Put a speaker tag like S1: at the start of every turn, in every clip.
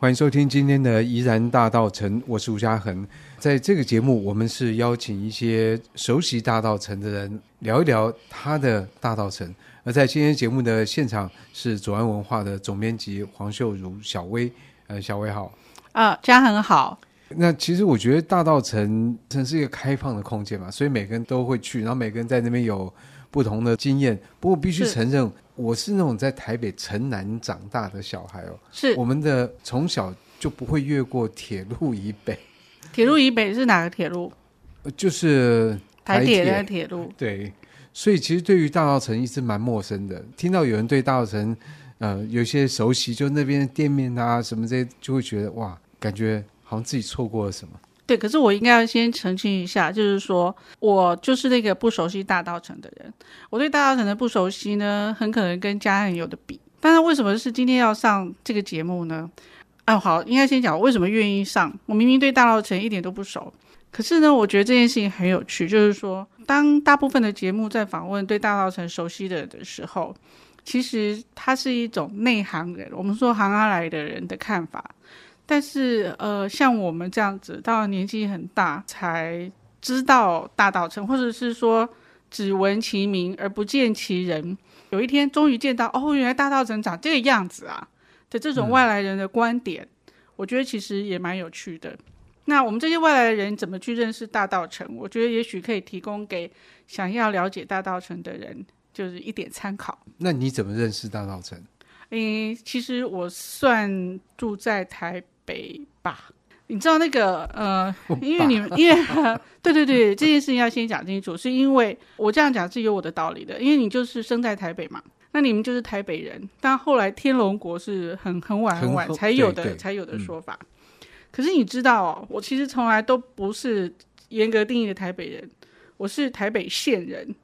S1: 欢迎收听今天的怡然大道城，我是吴嘉恒。在这个节目，我们是邀请一些熟悉大道城的人聊一聊他的大道城。而在今天节目的现场是左岸文化的总编辑黄秀如小薇，呃，小薇好。
S2: 啊，嘉恒好。
S1: 那其实我觉得大道城城是一个开放的空间嘛，所以每个人都会去，然后每个人在那边有不同的经验。不过必须承认。我是那种在台北城南长大的小孩哦，
S2: 是
S1: 我们的从小就不会越过铁路以北。
S2: 铁路以北是哪个铁路？
S1: 就是台铁
S2: 的铁路。
S1: 对，所以其实对于大稻城一直蛮陌生的。听到有人对大稻城呃有些熟悉，就那边的店面啊什么这些，就会觉得哇，感觉好像自己错过了什么。
S2: 对，可是我应该要先澄清一下，就是说我就是那个不熟悉大道城的人。我对大道城的不熟悉呢，很可能跟家人有的比。但是为什么是今天要上这个节目呢？啊，好，应该先讲为什么愿意上。我明明对大道城一点都不熟，可是呢，我觉得这件事情很有趣。就是说，当大部分的节目在访问对大道城熟悉的的时候，其实它是一种内行人，我们说行行来的人的看法。但是，呃，像我们这样子，到了年纪很大才知道大道城，或者是说只闻其名而不见其人，有一天终于见到，哦，原来大道城长这个样子啊的这种外来人的观点，嗯，我觉得其实也蛮有趣的。那我们这些外来人怎么去认识大道城？我觉得也许可以提供给想要了解大道城的人，就是一点参考。
S1: 那你怎么认识大道城？
S2: 嗯，其实我算住在台。北吧，你知道那个呃，因为你们因为 对对对，这件事情要先讲清楚，是因为我这样讲是有我的道理的，因为你就是生在台北嘛，那你们就是台北人，但后来天龙国是很很晚很晚才有的才有的说法。嗯、可是你知道哦，我其实从来都不是严格定义的台北人，我是台北县人，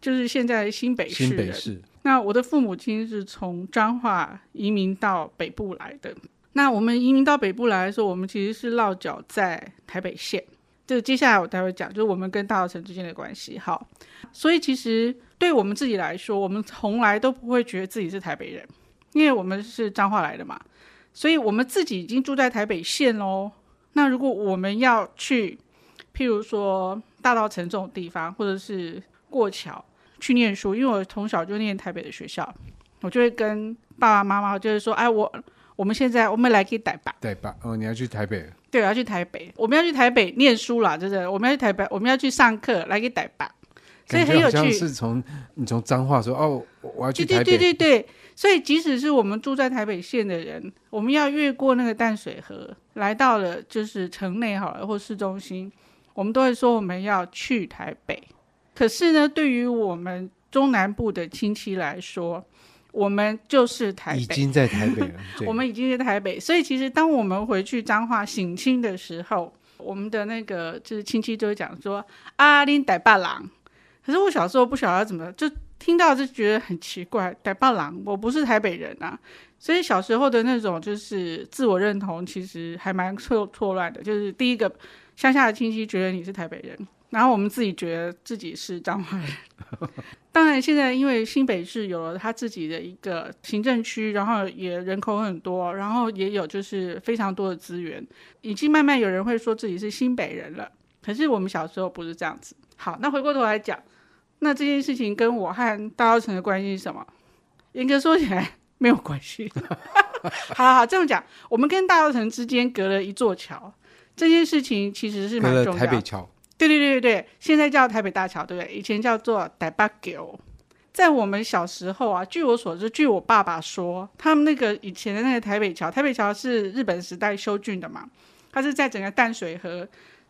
S2: 就是现在新北市人。新北市。那我的父母亲是从彰化移民到北部来的。那我们移民到北部来的时候，我们其实是落脚在台北县。这个接下来我待会讲，就是我们跟大稻城之间的关系。好，所以其实对我们自己来说，我们从来都不会觉得自己是台北人，因为我们是彰化来的嘛。所以我们自己已经住在台北县喽。那如果我们要去，譬如说大稻城这种地方，或者是过桥去念书，因为我从小就念台北的学校，我就会跟爸爸妈妈就是说，哎，我。我们现在我们来去台北，
S1: 台北哦，你要去台北？
S2: 对，我要去台北。我们要去台北念书啦，就是我们要去台北，我们要去上课，来去台北。所以很有趣。是从你从脏话说哦，我要去台北。对对对对对。所以即使是我们住在台北县的人，我们要越过那个淡水河，来到了就是城内好了，或市中心，我们都会说我们要去台北。可是呢，对于我们中南部的亲戚来说，我们就是台北，
S1: 已经在台北了。
S2: 我们已经在台北，所以其实当我们回去彰化省亲的时候，我们的那个就是亲戚就会讲说：“啊，恁台北人。”可是我小时候不晓得怎么，就听到就觉得很奇怪，台北人，我不是台北人啊。所以小时候的那种就是自我认同，其实还蛮错错乱的。就是第一个乡下的亲戚觉得你是台北人。然后我们自己觉得自己是彰化人，当然现在因为新北市有了他自己的一个行政区，然后也人口很多，然后也有就是非常多的资源，已经慢慢有人会说自己是新北人了。可是我们小时候不是这样子。好，那回过头来讲，那这件事情跟我和大稻城的关系是什么？严格说起来没有关系。好好好，这样讲，我们跟大稻城之间隔了一座桥，这件事情其实是蛮重要的。台北桥。对对对对对，现在叫台北大桥，对不对？以前叫做台北桥。在我们小时候啊，据我所知，据我爸爸说，他们那个以前的那个台北桥，台北桥是日本时代修建的嘛，它是在整个淡水河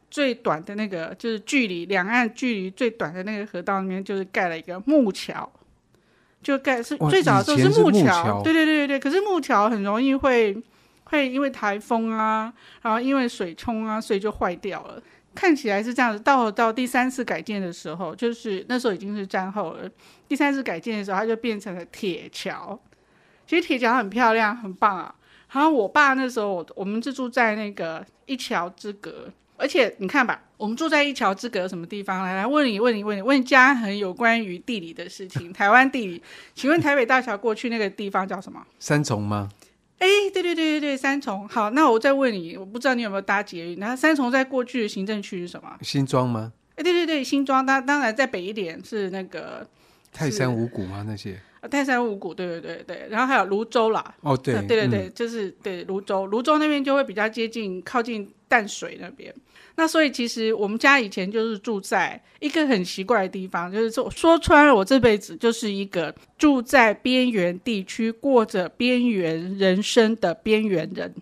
S2: 最短的那个，就是距离两岸距离最短的那个河道里面，就是盖了一个木桥，就盖是最早的时候是木桥，对对对对对。可是木桥很容易会会因为台风啊，然后因为水冲啊，所以就坏掉了。看起来是这样子，到到第三次改建的时候，就是那时候已经是战后了。第三次改建的时候，它就变成了铁桥。其实铁桥很漂亮，很棒啊。然后我爸那时候，我们是住在那个一桥之隔，而且你看吧，我们住在一桥之隔什么地方？来来问你问你问你问嘉恒有关于地理的事情，台湾地理，请问台北大桥过去那个地方叫什么？
S1: 三重吗？
S2: 哎，对对对对对，三重。好，那我再问你，我不知道你有没有搭捷运？那三重在过去的行政区是什么？
S1: 新庄吗？
S2: 哎，对对对，新庄。当当然在北一点是那个
S1: 泰山五谷吗？那些？
S2: 泰山五谷，对对对对。然后还有泸州啦。
S1: 哦，对
S2: 对对对，嗯、就是对泸州，泸州那边就会比较接近，靠近淡水那边。那所以其实我们家以前就是住在一个很奇怪的地方，就是说说穿了，我这辈子就是一个住在边缘地区，过着边缘人生的边缘人。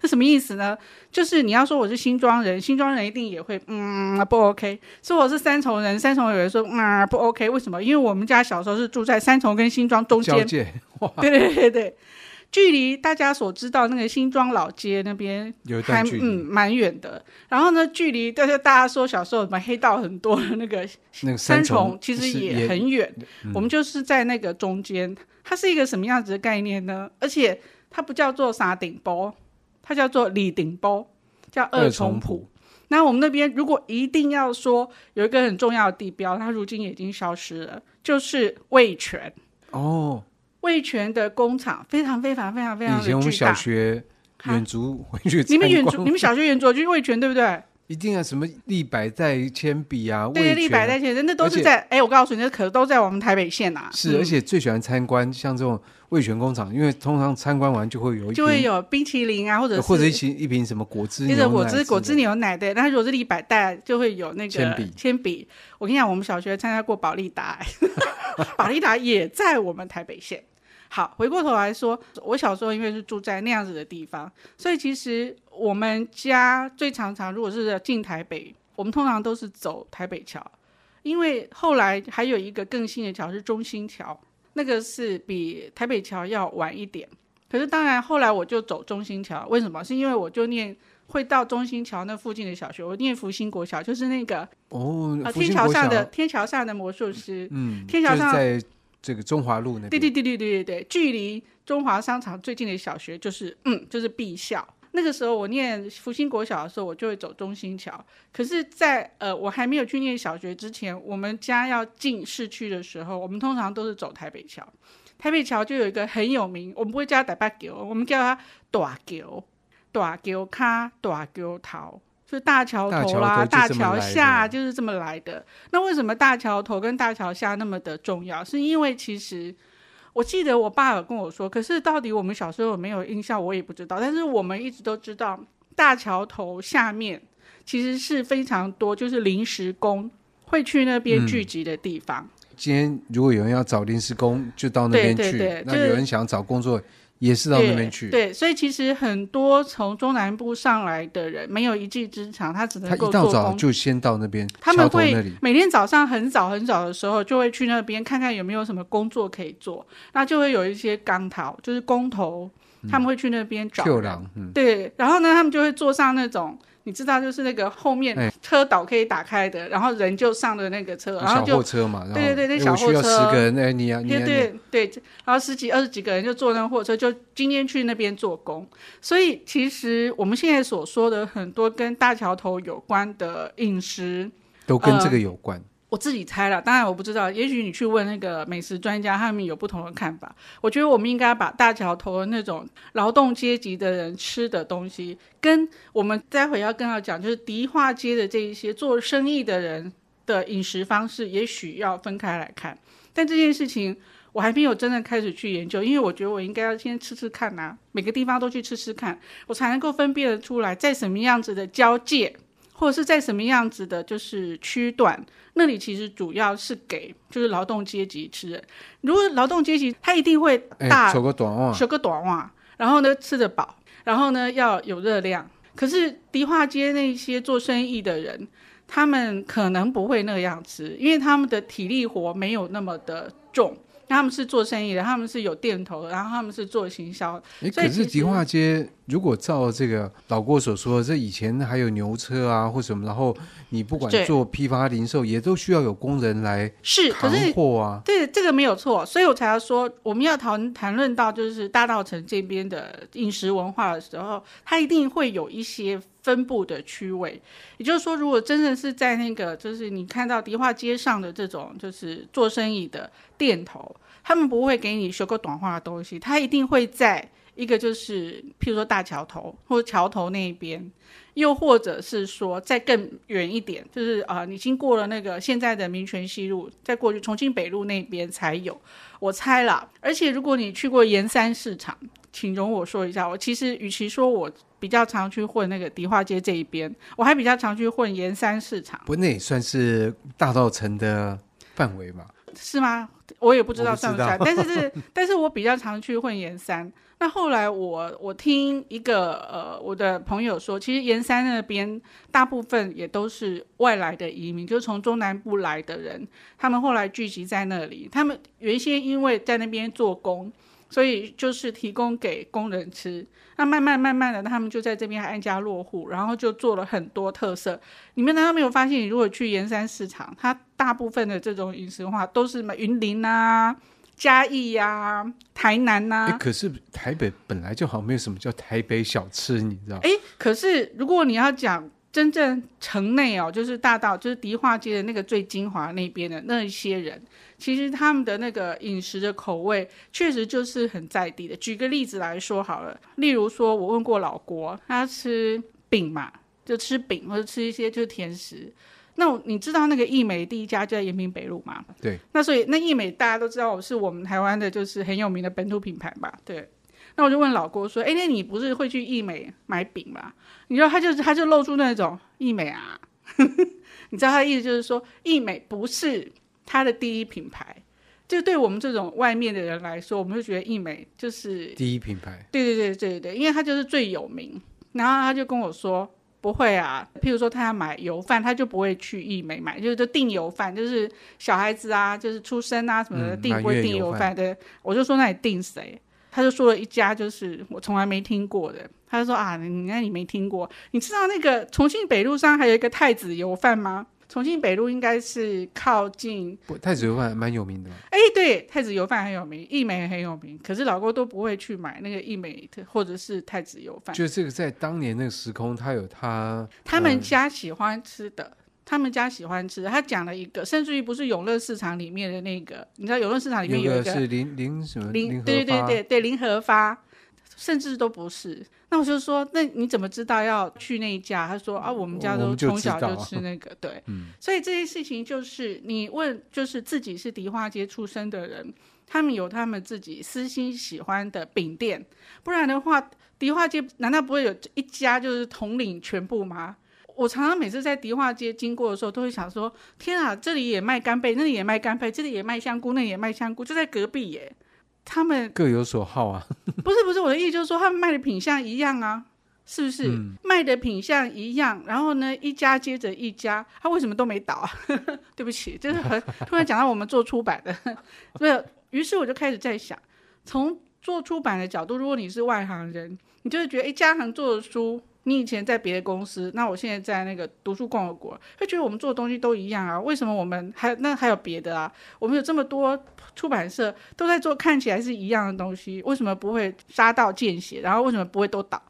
S2: 是什么意思呢？就是你要说我是新庄人，新庄人一定也会嗯不 OK。说我是三重人，三重有人说嗯不 OK。为什么？因为我们家小时候是住在三重跟新庄中间。对对对对。距离大家所知道那个新庄老街那边还嗯蛮远的，然后呢，距离大家大家说小时候什么黑道很多的那个三重其实也很远，我们就是在那个中间，它是一个什么样子的概念呢？而且它不叫做沙顶埔，它叫做李顶埔，叫二重埔。那我们那边如果一定要说有一个很重要的地标，它如今也已经消失了，就是味全
S1: 哦。
S2: 味全的工厂非常非常非常非常。以前我们
S1: 小学远足回去，
S2: 你们远足，你们小学远足就是味全对不对？
S1: 一定要什么立百代铅笔啊，
S2: 对，立百代铅笔，那都是在哎，我告诉你，那可都在我们台北县呐。
S1: 是，而且最喜欢参观像这种味全工厂，因为通常参观完就会有一
S2: 就会有冰淇淋啊，或者
S1: 或者一瓶一瓶什么果汁，
S2: 或者果汁果汁牛奶的。那如果是立百代，就会有那个铅笔铅笔。我跟你讲，我们小学参加过保利达，保利达也在我们台北县。好，回过头来说，我小时候因为是住在那样子的地方，所以其实我们家最常常如果是进台北，我们通常都是走台北桥，因为后来还有一个更新的桥是中心桥，那个是比台北桥要晚一点。可是当然后来我就走中心桥，为什么？是因为我就念会到中心桥那附近的小学，我念福兴国小，就是那个
S1: 哦，
S2: 啊，天桥上的天桥上的魔术师，
S1: 嗯，
S2: 天桥上。
S1: 就是这个中华路那边，
S2: 对对对对对对对，距离中华商场最近的小学就是嗯，就是敝校。那个时候我念福兴国小的时候，我就会走中心桥。可是在，呃我还没有去念小学之前，我们家要进市区的时候，我们通常都是走台北桥。台北桥就有一个很有名，我们不会叫它台北桥，我们叫它大桥，大桥卡，大桥头。就大桥头啦，大桥下就是这么来的。那为什么大桥头跟大桥下那么的重要？是因为其实我记得我爸有跟我说，可是到底我们小时候有没有印象，我也不知道。但是我们一直都知道，大桥头下面其实是非常多，就是临时工会去那边聚集的地方。
S1: 嗯，今天如果有人要找临时工，就到那边去。
S2: 对对对，
S1: 那有人想找工作。也是到那边去
S2: 对，对，所以其实很多从中南部上来的人没有一技之长，他只能够。他一大早
S1: 就先到那边，
S2: 他们会每天早上很早很早的时候就会去那边看看有没有什么工作可以做，那就会有一些钢头，就是工头，他们会去那边找对，然后呢，他们就会坐上那种。你知道，就是那个后面车导可以打开的，然后人就上了那个车，然后就
S1: 小货车嘛，
S2: 对对对，那小货车，
S1: 需要十个人，哎，你啊，你啊，
S2: 对对对，然后十几二十几个人就坐那货车，就今天去那边做工。所以其实我们现在所说的很多跟大桥头有关的饮食，
S1: 都跟这个有关。呃
S2: 我自己猜了，当然我不知道，也许你去问那个美食专家，他们有不同的看法。我觉得我们应该把大桥头的那种劳动阶级的人吃的东西，跟我们待会要跟他讲，就是迪化街的这一些做生意的人的饮食方式，也许要分开来看。但这件事情我还没有真的开始去研究，因为我觉得我应该要先吃吃看呐、啊，每个地方都去吃吃看，我才能够分辨得出来，在什么样子的交界。或者是在什么样子的，就是区段，那里其实主要是给就是劳动阶级吃的。如果劳动阶级，他一定会大，
S1: 修个短袜，
S2: 修个短袜，然后呢吃得饱，然后呢要有热量。可是迪化街那些做生意的人，他们可能不会那样吃，因为他们的体力活没有那么的重。他们是做生意的，他们是有店头的，然后他们是做行销。哎，
S1: 可是迪化街如果照这个老郭所说，这以前还有牛车啊或什么，然后你不管做批发零售，也都需要有工人来
S2: 是扛
S1: 货啊。
S2: 对，这个没有错，所以我才要说，我们要谈谈论到就是大道城这边的饮食文化的时候，它一定会有一些分布的区位。也就是说，如果真的是在那个就是你看到迪化街上的这种就是做生意的店头。他们不会给你修个短化的东西，他一定会在一个就是譬如说大桥头或者桥头那一边，又或者是说再更远一点，就是啊、你经过了那个现在的民权西路，再过去重庆北路那边才有。我猜啦，而且如果你去过盐山市场，请容我说一下，我其实与其说我比较常去混那个迪化街这一边，我还比较常去混盐山市场。
S1: 不，那也算是大稻埕的范围嘛？
S2: 是吗？我也不知道算不算，但是是，但是我比较常去混盐山。那后来我我听一个呃我的朋友说，其实盐山那边大部分也都是外来的移民，就是从中南部来的人，他们后来聚集在那里。他们原先因为在那边做工。所以就是提供给工人吃，那慢慢慢慢的，他们就在这边安家落户，然后就做了很多特色。你们难道没有发现，你如果去盐山市场，它大部分的这种饮食话都是什么云林啊、嘉义呀、啊、台南呐、啊？
S1: 可是台北本来就好像没有什么叫台北小吃，你知道？哎，
S2: 可是如果你要讲。真正城内哦，就是大道，就是迪化街的那个最精华那边的那一些人，其实他们的那个饮食的口味，确实就是很在地的。举个例子来说好了，例如说，我问过老郭，他吃饼嘛，就吃饼或者吃一些就是甜食。那你知道那个义美第一家就在延平北路嘛？
S1: 对。那
S2: 所以那义美大家都知道，我是我们台湾的就是很有名的本土品牌吧？对。那我就问老郭说：“哎，那你不是会去义美买饼吗？”你知道，他就他就露出那种义美啊，你知道他的意思就是说，义美不是他的第一品牌。就对我们这种外面的人来说，我们就觉得义美就是
S1: 第一品牌。
S2: 对对对对对，因为他就是最有名。然后他就跟我说：“不会啊，譬如说他要买油饭，他就不会去义美买，就是订油饭，就是小孩子啊，就是出生啊什么的订、嗯、不会订油饭对。”我就说：“那你订谁？”他就说了一家，就是我从来没听过的。他就说啊，你那你没听过？你知道那个重庆北路上还有一个太子油饭吗？重庆北路应该是靠近
S1: 不，太子油饭蛮有名的。
S2: 哎，对，太子油饭很有名，义美很有名。可是老郭都不会去买那个义美或者是太子油饭。
S1: 就这个在当年那个时空，他有他
S2: 他们家喜欢吃的。嗯他们家喜欢吃，他讲了一个，甚至于不是永乐市场里面的那个，你知道永乐市场里面有一
S1: 个，是林林什么
S2: 林，对对对对对林和发，甚至都不是。那我就说，那你怎么知道要去那一家？他说啊，我们家都从小就吃那个，对，嗯。所以这些事情就是你问，就是自己是迪化街出身的人，他们有他们自己私心喜欢的饼店，不然的话，迪化街难道不会有一家就是统领全部吗？我常常每次在迪化街经过的时候，都会想说：天啊，这里也卖干贝，那里也卖干贝，这里也卖香菇，那里也卖香菇，就在隔壁耶。他们
S1: 各有所好啊。
S2: 不是不是，我的意思就是说，他们卖的品相一样啊，是不是？嗯、卖的品相一样，然后呢，一家接着一家，他为什么都没倒啊？对不起，就是很突然讲到我们做出版的，没有。于是我就开始在想，从做出版的角度，如果你是外行人，你就会觉得，哎，家行做的书。你以前在别的公司，那我现在在那个读书共和国，会觉得我们做的东西都一样啊？为什么我们还那还有别的啊？我们有这么多出版社都在做看起来是一样的东西，为什么不会杀到见血？然后为什么不会都倒？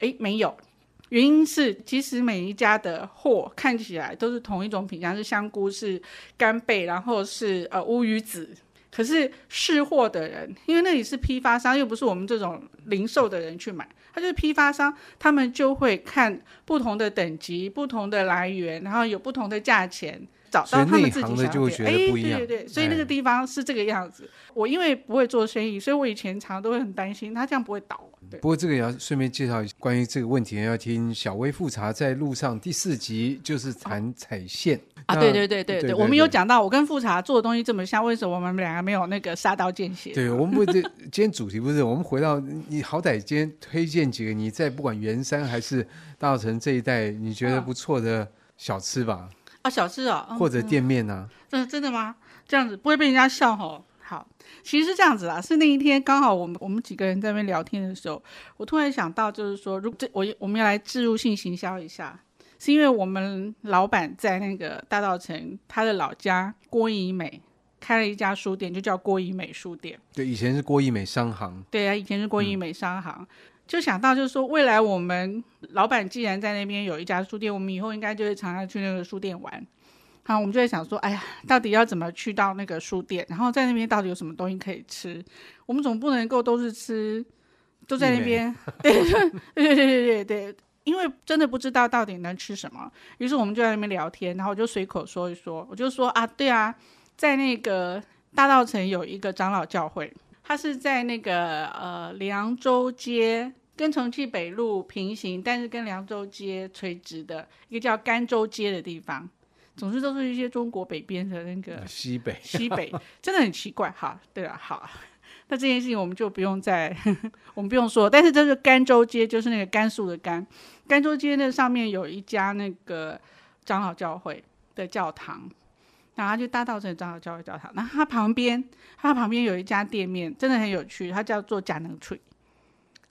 S2: 诶，没有，原因是其实每一家的货看起来都是同一种品相，是香菇，是干贝，然后是呃乌鱼子。可是试货的人，因为那里是批发商，又不是我们这种零售的人去买。他就是批发商，他们就会看不同的等级、不同的来源，然后有不同的价钱，找到他们自己想要的。哎，对对对，所以那个地方是这个样子。我因为不会做生意，所以我以前常常都会很担心他这样不会倒。
S1: 不过这个也要顺便介绍一下，关于这个问题，要听小薇复查在路上第四集，就是谈踩线。哦
S2: 啊，对对对对对，我们有讲到，我跟复查做的东西这么像，为什么我们两个没有那个杀刀见血？
S1: 对，我们不，这今天主题不是，我们回到你好歹今天推荐几个你在不管圆山还是大稻埕这一带你觉得不错的小吃吧？
S2: 啊，小吃啊，
S1: 或者店面呢？
S2: 嗯真的吗？这样子不会被人家笑吼？好，其实是这样子啦，是那一天刚好我们我们几个人在那边聊天的时候，我突然想到，就是说，如果这我我们要来置入性行销一下。是因为我们老板在那个大道城，他的老家郭怡美开了一家书店，就叫郭怡美书店。
S1: 对，以前是郭怡美商行。
S2: 对啊，以前是郭怡美商行。嗯、就想到就是说，未来我们老板既然在那边有一家书店，我们以后应该就会常常去那个书店玩。好，我们就在想说，哎呀，到底要怎么去到那个书店？然后在那边到底有什么东西可以吃？我们总不能够都是吃都在那边。对对对对对对对，因为真的不知道到底能吃什么，于是我们就在那边聊天，然后我就随口说一说，我就说啊，对啊，在那个大稻城有一个长老教会，它是在那个呃凉州街。跟重庆北路平行，但是跟凉州街垂直的一个叫甘州街的地方，总之都是一些中国北边的那个
S1: 西北
S2: 西北，真的很奇怪哈。对了，好，那这件事情我们就不用再呵呵 我们不用说，但是这是甘州街，就是那个甘肃的甘，甘州街那上面有一家那个长老教会的教堂，然后就大稻埕长老教会教堂，那它旁边它旁边有一家店面，真的很有趣，它叫做假能脆。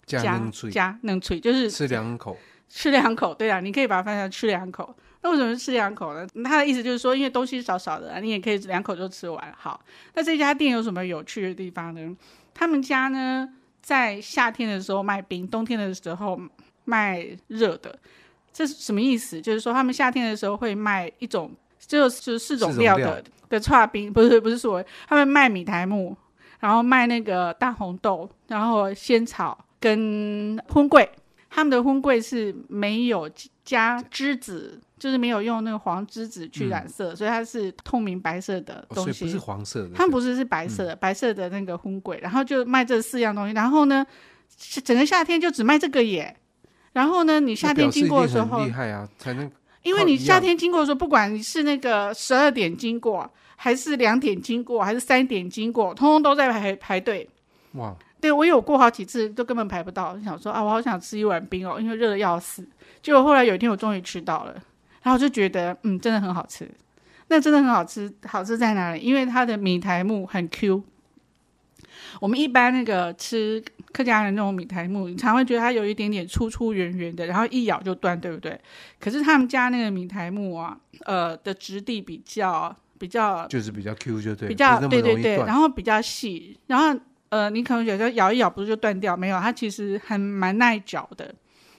S1: 加能脆，
S2: 加能脆就是
S1: 吃两口，
S2: 吃两口，对啊，你可以把它翻成吃两口。那为什么是吃两口呢？他的意思就是说，因为东西少少的，你也可以两口就吃完。好，那这家店有什么有趣的地方呢？他们家呢，在夏天的时候卖冰，冬天的时候卖热的。这是什么意思？就是说他们夏天的时候会卖一种，就是四种料的料的串冰，不是不是说他们卖米苔木，然后卖那个大红豆，然后仙草。跟荤桂，他们的婚柜是没有加栀子，就是没有用那个黄栀子去染色，嗯、所以它是透明白色的东西。
S1: 哦、所以不是黄色的，
S2: 他们不是是白色的，嗯、白色的那个婚柜，然后就卖这四样东西。然后呢，整个夏天就只卖这个耶。然后呢，你夏天经过的时候，
S1: 厉害啊，才能。
S2: 因为你夏天经过的时候，不管你是那个十二点经过，还是两点经过，还是三点经过，通通都在排排队。
S1: 哇。
S2: 对，我有过好几次，都根本排不到。想说啊，我好想吃一碗冰哦，因为热的要死。结果后来有一天，我终于吃到了，然后就觉得，嗯，真的很好吃。那真的很好吃，好吃在哪里？因为它的米苔木很 Q。我们一般那个吃客家人那种米苔木，你常会觉得它有一点点粗粗圆圆的，然后一咬就断，对不对？可是他们家那个米苔木啊，呃的质地比较比较，
S1: 就是比较 Q 就对，
S2: 比较对对对，然后比较细，然后。呃，你可能觉得咬一咬不是就断掉？没有，它其实还蛮耐嚼的。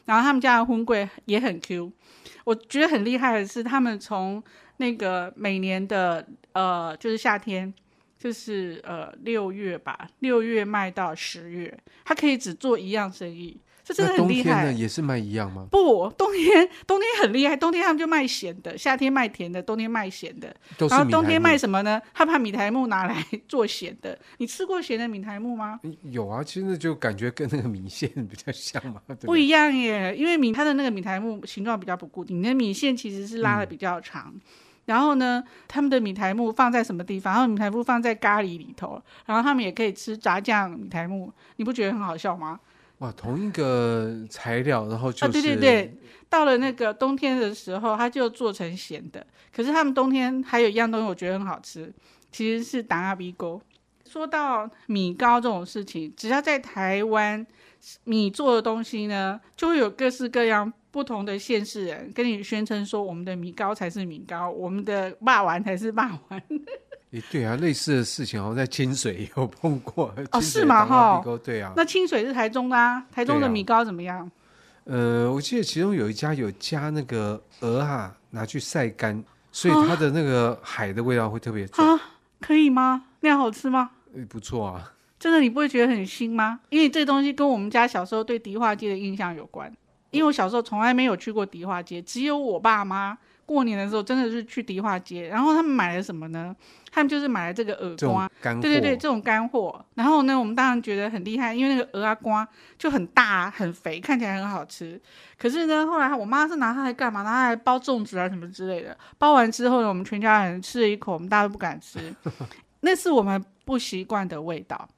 S2: 然后他们家的荤桂也很 Q，我觉得很厉害的是，他们从那个每年的呃，就是夏天，就是呃六月吧，六月卖到十月，他可以只做一样生意。这真的很厉害。冬天
S1: 呢也是卖一样吗？
S2: 不，冬天冬天很厉害，冬天他们就卖咸的，夏天卖甜的，冬天卖咸的。然后冬天卖什么呢？他把米苔木拿来 做咸的。你吃过咸的米苔木吗？
S1: 有啊，其实就感觉跟那个米线比较像嘛。
S2: 不一样耶，因为米它的那个米苔木形状比较不固定，你的米线其实是拉的比较长。嗯、然后呢，他们的米苔木放在什么地方？然后米苔木放在咖喱里头，然后他们也可以吃炸酱米苔木，你不觉得很好笑吗？
S1: 哇，同一个材料，然后就是、啊、
S2: 对对对，到了那个冬天的时候，它就做成咸的。可是他们冬天还有一样东西，我觉得很好吃，其实是档仔米糕。说到米糕这种事情，只要在台湾米做的东西呢，就会有各式各样不同的县市人跟你宣称说，我们的米糕才是米糕，我们的霸丸才是肉圆。
S1: 诶，对啊，类似的事情好像在清水也 有碰过。
S2: 哦，是吗？哈，
S1: 对啊。
S2: 那清水是台中的啊，台中的米糕怎么样？
S1: 呃，我记得其中有一家有加那个鹅啊，拿去晒干，所以它的那个海的味道会特别重。
S2: 啊，可以吗？那样好吃吗？
S1: 诶，不错啊。
S2: 真的，你不会觉得很腥吗？因为这东西跟我们家小时候对迪化街的印象有关。因为我小时候从来没有去过迪化街，只有我爸妈。过年的时候真的是去迪化街，然后他们买了什么呢？他们就是买了这个耳瓜，对对对，这种干货。然后呢，我们当然觉得很厉害，因为那个鹅啊瓜就很大很肥，看起来很好吃。可是呢，后来我妈是拿它来干嘛？拿它来包粽子啊什么之类的。包完之后呢，我们全家人吃了一口，我们大家都不敢吃，那是我们不习惯的味道。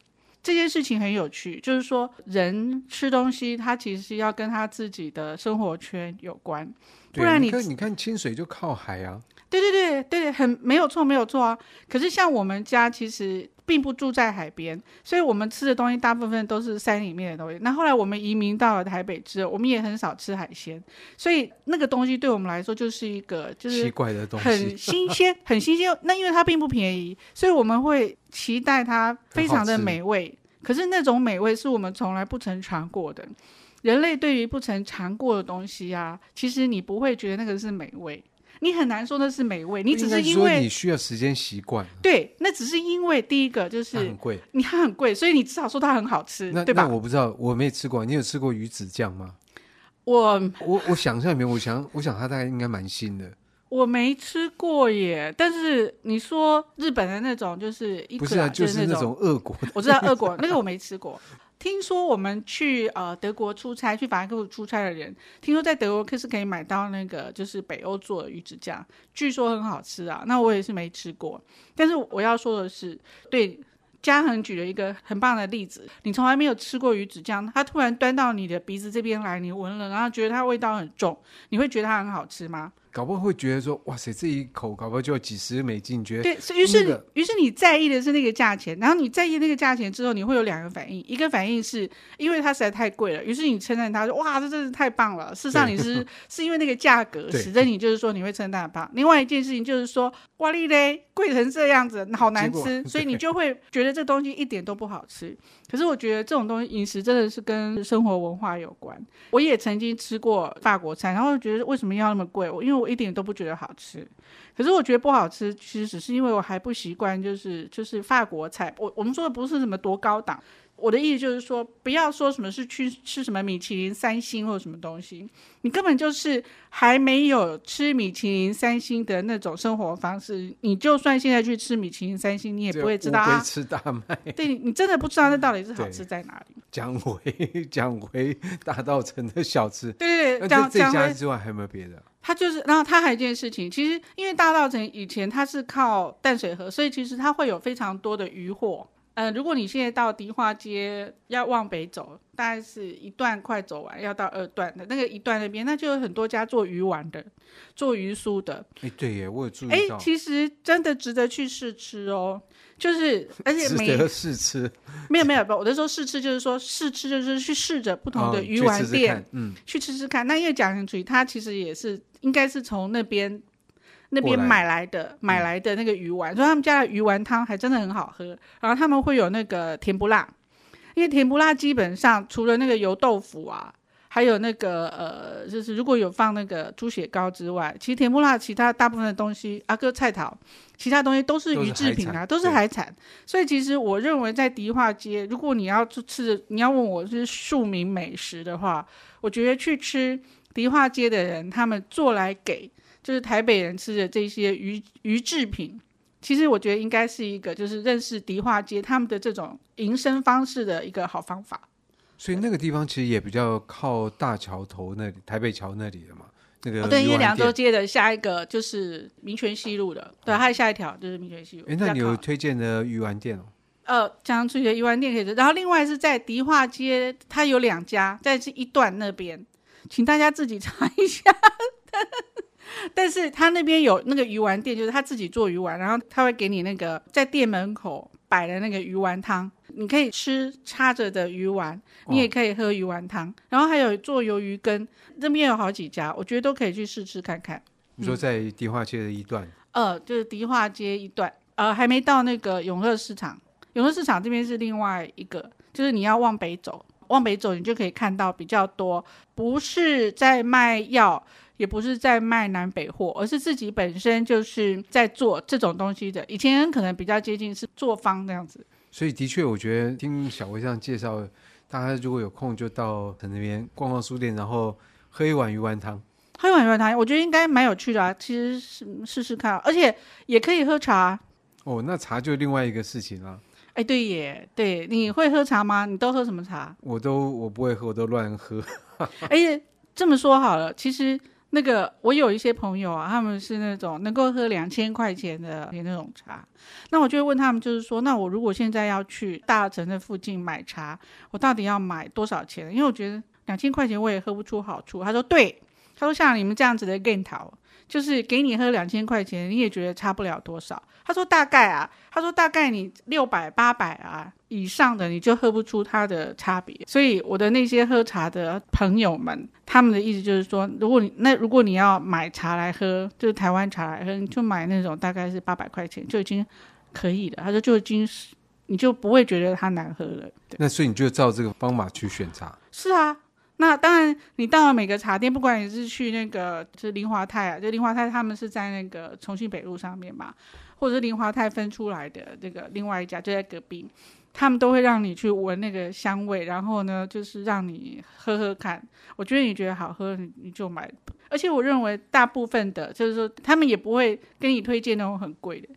S2: 这件事情很有趣，就是说人吃东西，它其实是要跟他自己的生活圈有关。不然你，
S1: 你看，你看清水就靠海啊。
S2: 对对对对，很没有错，没有错啊。可是像我们家其实并不住在海边，所以我们吃的东西大部分都是山里面的东西。那后来我们移民到了台北之后，我们也很少吃海鲜，所以那个东西对我们来说就是一个就是
S1: 奇怪的东西，
S2: 很新鲜，很新鲜。那因为它并不便宜，所以我们会期待它非常的美味。可是那种美味是我们从来不曾尝过的。人类对于不曾尝过的东西啊，其实你不会觉得那个是美味，你很难说那是美味，你只是因为
S1: 你需要时间习惯。
S2: 对，那只是因为第一个就是
S1: 很贵，
S2: 你它很贵，所以你至少说它很好吃，
S1: 那
S2: 对吧？
S1: 那我不知道，我没吃过，你有吃过鱼子酱吗？
S2: 我
S1: 我我想象里面，我想我想它大概应该蛮新的。
S2: 我没吃过耶，但是你说日本的那种就是一
S1: 不是啊，就是那种恶果，
S2: 我知道恶果那个我没吃过。听说我们去呃德国出差，去法兰克福出差的人，听说在德国可是可以买到那个就是北欧做的鱼子酱，据说很好吃啊。那我也是没吃过，但是我要说的是，对。嘉恒举了一个很棒的例子，你从来没有吃过鱼子酱，它突然端到你的鼻子这边来，你闻了，然后觉得它味道很重，你会觉得它很好吃吗？
S1: 搞不好会觉得说，哇塞，这一口搞不好就要几十美金，觉得
S2: 对，于是、
S1: 那个、
S2: 于是你在意的是那个价钱，然后你在意那个价钱之后，你会有两个反应，一个反应是因为它实在太贵了，于是你称赞它说，哇，这真是太棒了。事实上你是 是因为那个价格使得你就是说你会称赞它棒。另外一件事情就是说，哇哩嘞，贵成这样子，好难吃，所以你就会觉得这东西一点都不好吃。可是我觉得这种东西饮食真的是跟生活文化有关。我也曾经吃过法国菜，然后觉得为什么要那么贵？我因为我一点都不觉得好吃。可是我觉得不好吃，其实只是因为我还不习惯，就是就是法国菜。我我们说的不是什么多高档。我的意思就是说，不要说什么是去吃什么米其林三星或者什么东西，你根本就是还没有吃米其林三星的那种生活方式。你就算现在去吃米其林三星，你也不会知道啊。
S1: 吃大麦。
S2: 对，你真的不知道那到底是好吃在哪里。
S1: 讲回讲回大道城的小吃，
S2: 对对对，
S1: 讲这家之外还有没有别的？
S2: 他就是，然后他还有一件事情，其实因为大稻城以前它是靠淡水河，所以其实它会有非常多的渔获。呃，如果你现在到迪化街要往北走，大概是一段快走完，要到二段的那个一段那边，那就有很多家做鱼丸的，做鱼酥的。
S1: 哎，对耶，我有注意到。
S2: 哎，其实真的值得去试吃哦，就是而且没
S1: 值得 试吃。
S2: 没有没有不，我的说试吃就是说试吃就是去试着不同的鱼丸店，
S1: 哦、嗯，
S2: 去吃吃看。那因为讲清楚，它其实也是应该是从那边。那边买来的来买来的那个鱼丸，所以他们家的鱼丸汤还真的很好喝。然后他们会有那个甜不辣，因为甜不辣基本上除了那个油豆腐啊，还有那个呃，就是如果有放那个猪血糕之外，其实甜不辣其他大部分的东西，阿哥菜头，其他东西都是鱼制品啊，都是海产。海产所以其实我认为在迪化街，如果你要吃，你要问我是庶民美食的话，我觉得去吃迪化街的人，他们做来给。就是台北人吃的这些鱼鱼制品，其实我觉得应该是一个就是认识迪化街他们的这种营生方式的一个好方法。
S1: 所以那个地方其实也比较靠大桥头那里，台北桥那里的嘛。那个、
S2: 哦、对，因为两州街的下一个就是民权西路的，哦、对，还有下一条就是民权西路。哎，
S1: 那你有推荐的鱼丸店哦？
S2: 呃，江出去的鱼丸店可以吃，然后另外是在迪化街，它有两家，在这一段那边，请大家自己 查一下。但是他那边有那个鱼丸店，就是他自己做鱼丸，然后他会给你那个在店门口摆的那个鱼丸汤，你可以吃插着的鱼丸，你也可以喝鱼丸汤，哦、然后还有做鱿鱼羹，这边有好几家，我觉得都可以去试吃看看。
S1: 你说在迪化街的一段？
S2: 嗯、呃，就是迪化街一段，呃，还没到那个永乐市场，永乐市场这边是另外一个，就是你要往北走，往北走你就可以看到比较多，不是在卖药。也不是在卖南北货，而是自己本身就是在做这种东西的。以前可能比较接近是作坊这样子。所以的确，我觉得听小薇这样介绍，大家如果有空就到那边逛逛书店，然后喝一碗鱼丸汤。喝一碗鱼丸汤，我觉得应该蛮有趣的啊。其实是试试看，而且也可以喝茶。哦，那茶就另外一个事情了。哎，对耶，对，你会喝茶吗？你都喝什么茶？我都我不会喝，我都乱喝。哎，这么说好了，其实。那个，我有一些朋友啊，他们是那种能够喝两千块钱的那种茶，那我就会问他们，就是说，那我如果现在要去大城的附近买茶，我到底要买多少钱？因为我觉得两千块钱我也喝不出好处。他说对，他说像你们这样子的 game 头，就是给你喝两千块钱，你也觉得差不了多少。他说大概啊，他说大概你六百八百啊以上的你就喝不出它的差别。所以我的那些喝茶的朋友们，他们的意思就是说，如果你那如果你要买茶来喝，就是台湾茶来喝，你就买那种大概是八百块钱就已经可以了。他说就已经是你就不会觉得它难喝了。那所以你就照这个方法去选茶？是啊。那当然，你到了每个茶店，不管你是去那个就是林华泰啊，就林华泰他们是在那个重庆北路上面嘛，或者是林华泰分出来的那个另外一家就在隔壁，他们都会让你去闻那个香味，然后呢，就是让你喝喝看。我觉得你觉得好喝，你你就买。而且我认为大部分的，就是说他们也不会跟你推荐那种很贵的。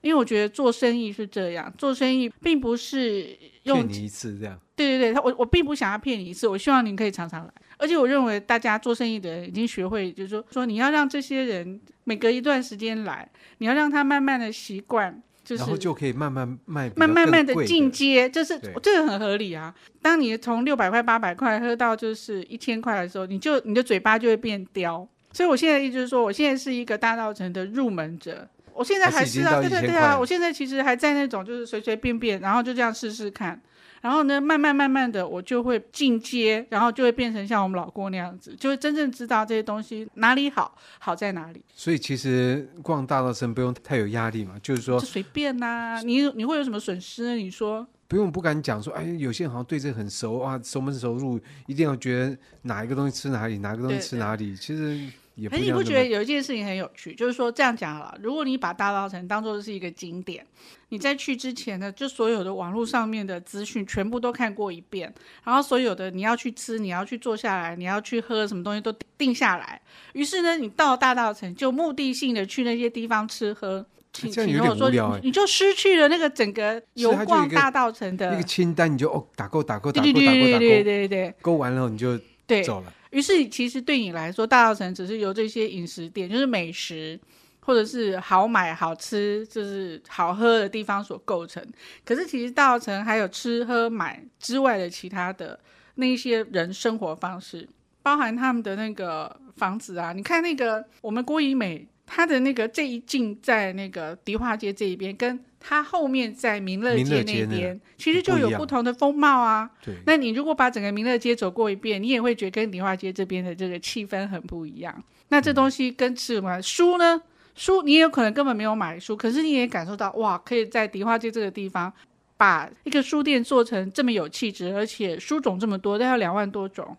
S2: 因为我觉得做生意是这样，做生意并不是用
S1: 一次这样。
S2: 对对对，他我我并不想要骗你一次，我希望您可以常常来。而且我认为大家做生意的人已经学会，就是说说你要让这些人每隔一段时间来，你要让他慢慢的习惯，就是
S1: 然后就可以慢慢卖，
S2: 慢慢慢的进阶，
S1: 这
S2: 是这个很合理啊。当你从六百块、八百块喝到就是一千块的时候，你就你的嘴巴就会变刁。所以我现在意思就是说，我现在是一个大稻城的入门者。我现在还是啊，对对对啊，我现在其实还在那种就是随随便便，然后就这样试试看，然后呢，慢慢慢慢的我就会进阶，然后就会变成像我们老郭那样子，就会真正知道这些东西哪里好，好在哪里。
S1: 所以其实逛大稻埕不用太有压力嘛，就是说
S2: 随便呐、啊，你你会有什么损失呢？你说
S1: 不用，不敢讲说，哎，有些人好像对这个很熟啊，熟门熟路，一定要觉得哪一个东西吃哪里，哪个东西吃哪里，对对可是
S2: 你不觉得有一件事情很有趣？就是说这样讲好了，如果你把大稻城当做是一个景点，你在去之前呢，就所有的网络上面的资讯全部都看过一遍，然后所有的你要去吃、你要去坐下来、你要去喝什么东西都定下来。于是呢，你到大稻城就目的性的去那些地方吃喝，请请跟我说，你你就失去了那个整个游逛大稻城的
S1: 那个清单，你就哦打勾打勾打
S2: 勾打勾打勾，对对对，
S1: 勾完了你就走了。
S2: 于是，其实对你来说，大稻城只是由这些饮食店，就是美食，或者是好买、好吃，就是好喝的地方所构成。可是，其实大稻城还有吃喝买之外的其他的那些人生活方式，包含他们的那个房子啊。你看那个我们郭怡美，他的那个这一进在那个迪化街这一边，跟。他后面在民乐街那边，其实就有不同的风貌啊。对，那你如果把整个民乐街走过一遍，你也会觉得跟迪化街这边的这个气氛很不一样。那这东西跟吃什么？书呢？书你也有可能根本没有买书，可是你也感受到哇，可以在迪化街这个地方把一个书店做成这么有气质，而且书种这么多，都要两万多种。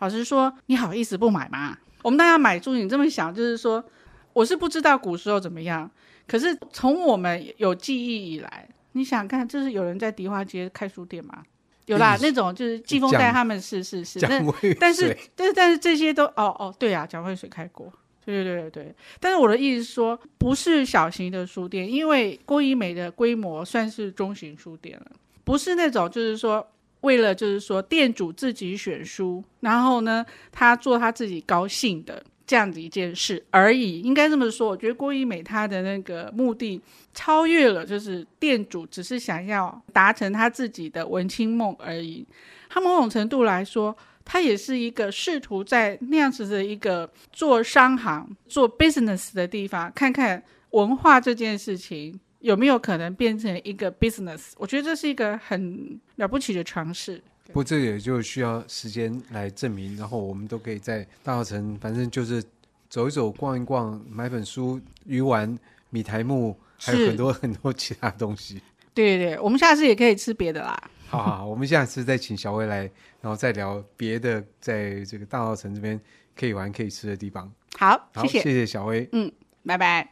S2: 老实说，你好意思不买吗？我们大家买书，你这么想，就是说，我是不知道古时候怎么样。可是从我们有记忆以来，你想看，就是有人在迪化街开书店吗？有啦，那种就是季风带他们是是是，但但是但是但是这些都哦哦对啊，蒋渭水开过，对对对对。但是我的意思是说，不是小型的书店，因为郭怡美的规模算是中型书店了，不是那种就是说为了就是说店主自己选书，然后呢他做他自己高兴的。这样子一件事而已，应该这么说。我觉得郭怡美她的那个目的超越了，就是店主只是想要达成他自己的文青梦而已。他某种程度来说，他也是一个试图在那样子的一个做商行、做 business 的地方，看看文化这件事情有没有可能变成一个 business。我觉得这是一个很了不起的尝试。
S1: 不过这也就需要时间来证明，然后我们都可以在大稻城，反正就是走一走、逛一逛，买本书、鱼丸、米苔木，还有很多 很多其他东西。
S2: 对对对，我们下次也可以吃别的啦。
S1: 好好，我们下次再请小薇来，然后再聊别的，在这个大稻城这边可以玩、可以吃的地方。
S2: 好，
S1: 好，谢谢，谢谢小薇。
S2: 嗯，拜拜。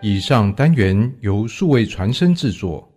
S3: 以上单元由数位传声制作。